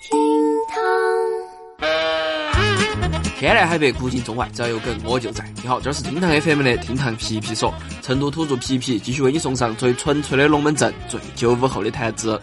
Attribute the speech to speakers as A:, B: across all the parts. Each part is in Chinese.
A: 厅堂，
B: 天南海北，古今中外，只要有梗我就在。你好，这是厅堂 FM 的厅堂皮皮说，成都土著皮皮继续为你送上最纯粹的龙门阵，最九五后的谈资。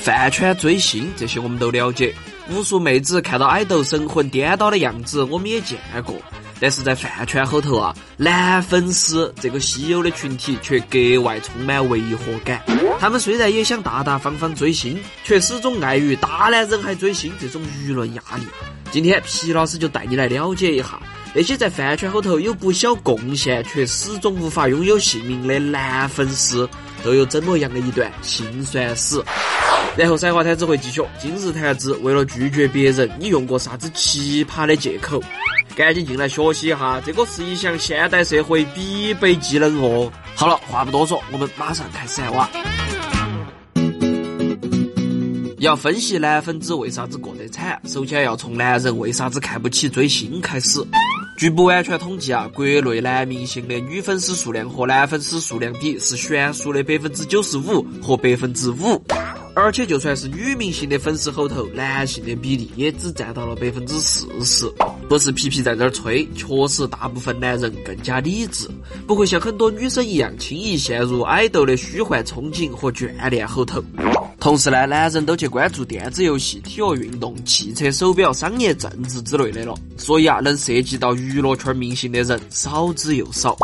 B: 饭圈追星这些我们都了解，无数妹子看到爱豆神魂颠倒的样子，我们也见过。但是在饭圈后头啊，男粉丝这个稀有的群体却格外充满违和感。他们虽然也想大大方方追星，却始终碍于大男人还追星这种舆论压力。今天皮老师就带你来了解一下那些在饭圈后头有不小贡献，却始终无法拥有姓名的男粉丝，都有怎么样的一段辛酸史。然后三话谈只会继续，今日谈资为了拒绝别人，你用过啥子奇葩的借口？赶紧进来学习一下，这个是一项现代社会必备技能哦。好了，话不多说，我们马上开始哇。要分析男粉子为啥子过得惨，首先要从男人为啥子看不起追星开始。据不完全统计啊，国内男明星的女粉丝数量和男粉丝数量比是悬殊的百分之九十五和百分之五。而且就算是女明星的粉丝后头，男性的比例也只占到了百分之四十。不是皮皮在这儿吹，确实大部分男人更加理智，不会像很多女生一样轻易陷入爱豆的虚幻憧憬和眷恋后头。同时呢，男人都去关注电子游戏、体育运动、汽车、手表、商业、政治之类的了，所以啊，能涉及到娱乐圈明星的人少之又少。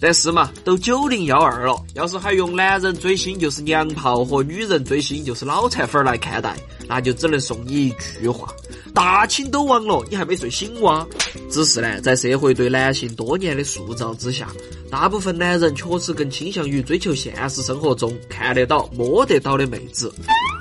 B: 但是嘛，都九零幺二了，要是还用男人追星就是娘炮和女人追星就是脑残粉来看待，那就只能送你一句话：大清都亡了，你还没睡醒哇？只是呢，在社会对男性多年的塑造之下，大部分男人确实更倾向于追求现实生活中看得到、摸得到的妹子。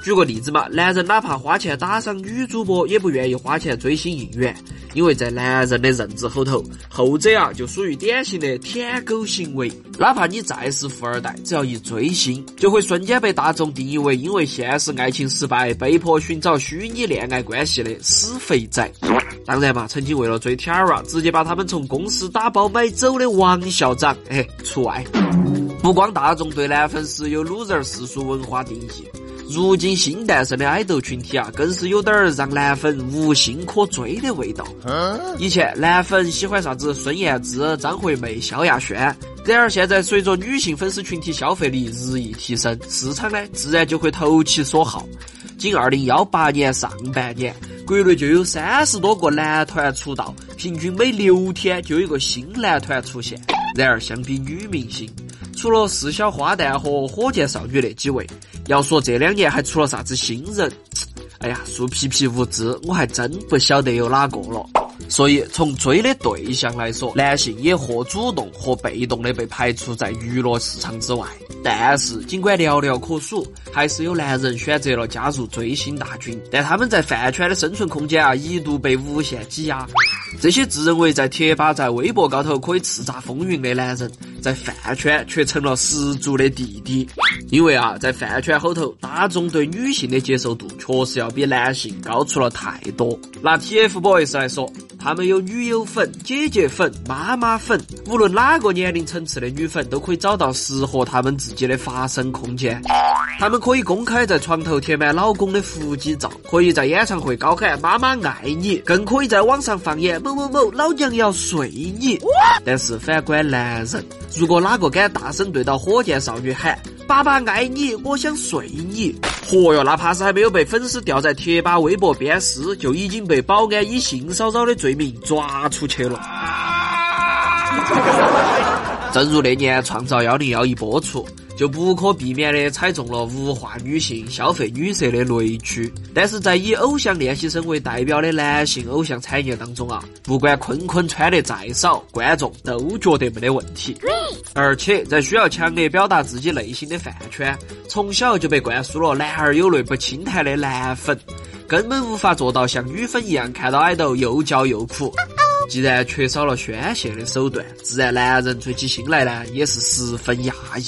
B: 举个例子嘛，男人哪怕花钱打赏女主播，也不愿意花钱追星应援。因为在男人的认知后头，后者啊就属于典型的舔狗行为。哪怕你再是富二代，只要一追星，就会瞬间被大众定义为因为现实爱情失败，被迫寻找虚拟恋爱关系的死肥仔。当然嘛，曾经为了追 Tiara，直接把他们从公司打包买走的王校长，哎，除外。不光大众对男粉丝有 loser 世俗文化定义。如今新诞生的爱豆群体啊，更是有点儿让男粉无心可追的味道。以前男粉喜欢啥子孙燕姿、张惠妹、萧亚轩，然而现在随着女性粉丝群体消费力日益提升，市场呢自然就会投其所好。仅二零幺八年上半年，国内就有三十多个男团出道，平均每六天就有一个新男团出现。然而相比女明星，除了四小花旦和火箭少女那几位。要说这两年还出了啥子新人？哎呀，树皮皮无知，我还真不晓得有哪个了。所以从追的对象来说，男性也或主动或被动的被排除在娱乐市场之外。但是尽管寥寥可数，还是有男人选择了加入追星大军。但他们在饭圈的生存空间啊，一度被无限挤压。这些自认为在贴吧、在微博高头可以叱咤风云的男人，在饭圈却成了十足的弟弟。因为啊，在饭圈后头，大众对女性的接受度确实要比男性高出了太多。拿 TFBOYS 来说，他们有女友粉、姐姐粉、妈妈粉，无论哪个年龄层次的女粉都可以找到适合他们自己的发声空间。他们可以公开在床头贴满老公的腹肌照，可以在演唱会高喊“妈妈爱你”，更可以在网上放言“某某某，老娘要睡你”。但是反观男人，如果哪个敢大声对到火箭少女喊“爸爸爱你，我想睡你”，嚯哟，哪怕是还没有被粉丝吊在贴吧、微博鞭尸，就已经被保安以性骚扰的罪名抓出去了。正如那年《创造幺零幺》一播出。就不可避免的踩中了物化女性、消费女色的雷区。但是在以偶像练习生为代表的男性偶像产业当中啊，不管坤坤穿的再少，观众都觉得没得问题。而且在需要强烈表达自己内心的饭圈，从小就被灌输了“男儿有泪不轻弹”的男粉，根本无法做到像女粉一样看到爱豆又叫又哭。既然缺少了宣泄的手段，自然男人追起心来呢，也是十分压抑。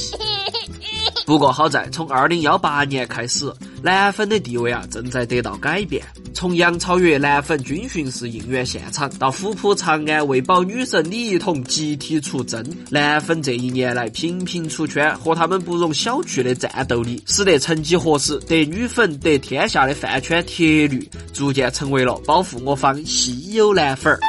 B: 不过好在，从二零幺八年开始，男粉的地位啊正在得到改变。从杨超越男粉军训式应援现场，到虎扑长安为保女神李一桐集体出征，男粉这一年来频频出圈，和他们不容小觑的战斗力，使得曾几何时得女粉得天下的饭圈铁律，逐渐成为了保护我方稀有男粉儿。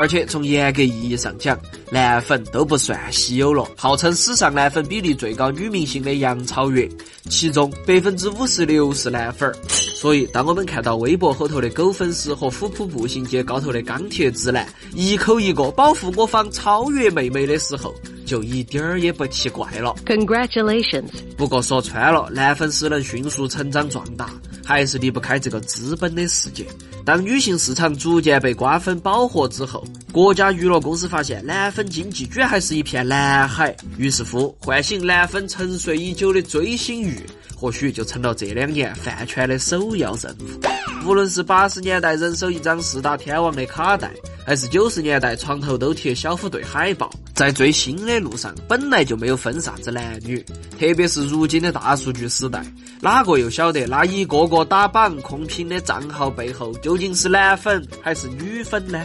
B: 而且从严格意义上讲，男粉都不算稀有了。号称史上男粉比例最高女明星的杨超越，其中百分之五十六是男粉儿。所以，当我们看到微博后头的狗粉丝和虎扑步行街高头的钢铁直男一口一个保护我方超越妹妹的时候，就一点儿也不奇怪了。
A: Congratulations！
B: 不过说穿了，男粉丝能迅速成长壮大，还是离不开这个资本的世界。当女性市场逐渐被瓜分饱和之后，国家娱乐公司发现男粉经济居然还是一片蓝海，于是乎唤醒男粉沉睡已久的追星欲，或许就成了这两年饭圈的首要任务。无论是八十年代人手一张四大天王的卡带，还是九十年代床头都贴小虎队海报，在追星的路上本来就没有分啥子男女，特别是如今的大数据时代，哪个又晓得那一个个打榜控评的账号背后究竟是男粉还是女粉呢？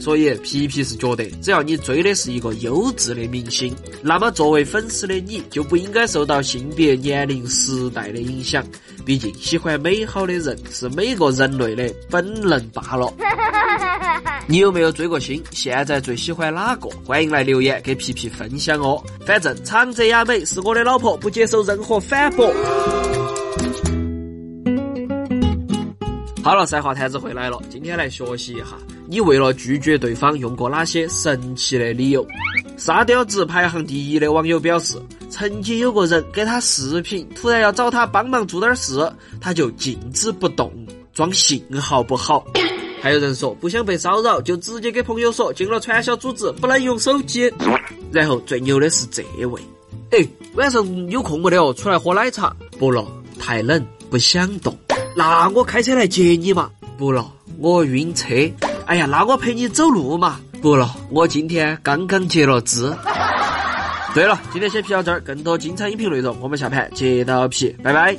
B: 所以皮皮是觉得，只要你追的是一个优质的明星，那么作为粉丝的你就不应该受到性别、年龄、时代的影响。毕竟，喜欢美好的人是每个人类的本能罢了。你有没有追过星？现在最喜欢哪个？欢迎来留言给皮皮分享哦。反正长泽雅美是我的老婆，不接受任何反驳。好了，赛话摊子回来了，今天来学习一下，你为了拒绝对方用过哪些神奇的理由？沙雕值排行第一的网友表示，曾经有个人给他视频，突然要找他帮忙做点事，他就静止不动，装信号不好。还有人说不想被骚扰，就直接给朋友说进了传销组织不能用手机。然后最牛的是这位，哎，晚上有空没得哦？出来喝奶茶？不了，太冷，不想动。那我开车来接你嘛？不了，我晕车。哎呀，那我陪你走路嘛？不了，我今天刚刚截了肢。对了，今天先皮到这儿，更多精彩音频内容，我们下盘接到皮，拜拜。